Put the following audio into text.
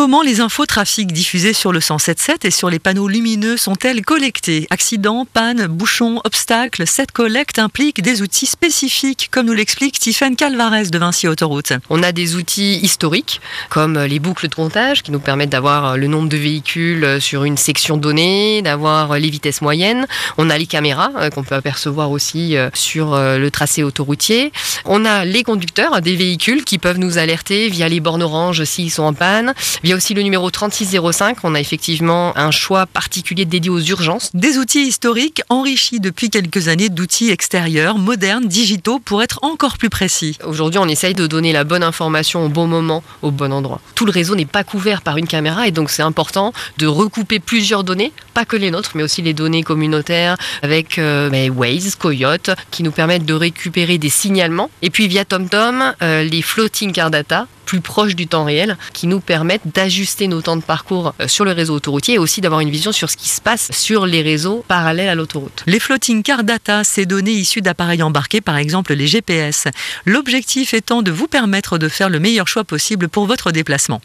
Comment les infos trafic diffusées sur le 107.7 et sur les panneaux lumineux sont-elles collectées? Accidents, pannes, bouchons, obstacles, cette collecte implique des outils spécifiques, comme nous l'explique Tiffany Calvarez de Vinci Autoroute. On a des outils historiques, comme les boucles de comptage, qui nous permettent d'avoir le nombre de véhicules sur une section donnée, d'avoir les vitesses moyennes. On a les caméras, euh, qu'on peut apercevoir aussi euh, sur euh, le tracé autoroutier. On a les conducteurs des véhicules qui peuvent nous alerter via les bornes orange s'ils sont en panne. Aussi le numéro 3605, on a effectivement un choix particulier dédié aux urgences. Des outils historiques enrichis depuis quelques années d'outils extérieurs, modernes, digitaux, pour être encore plus précis. Aujourd'hui, on essaye de donner la bonne information au bon moment, au bon endroit. Tout le réseau n'est pas couvert par une caméra et donc c'est important de recouper plusieurs données, pas que les nôtres, mais aussi les données communautaires avec euh, Waze, Coyote, qui nous permettent de récupérer des signalements. Et puis via TomTom, euh, les floating car data plus proches du temps réel qui nous permettent d'ajuster nos temps de parcours euh, sur le réseau autoroutier et aussi d'avoir une vision sur ce qui se passe sur les réseaux parallèles à l'autoroute. Les floating car data, ces données issues d'appareils embarqués, par exemple les GPS. L'objectif étant de vous permettre de faire le meilleur choix possible pour votre déplacement.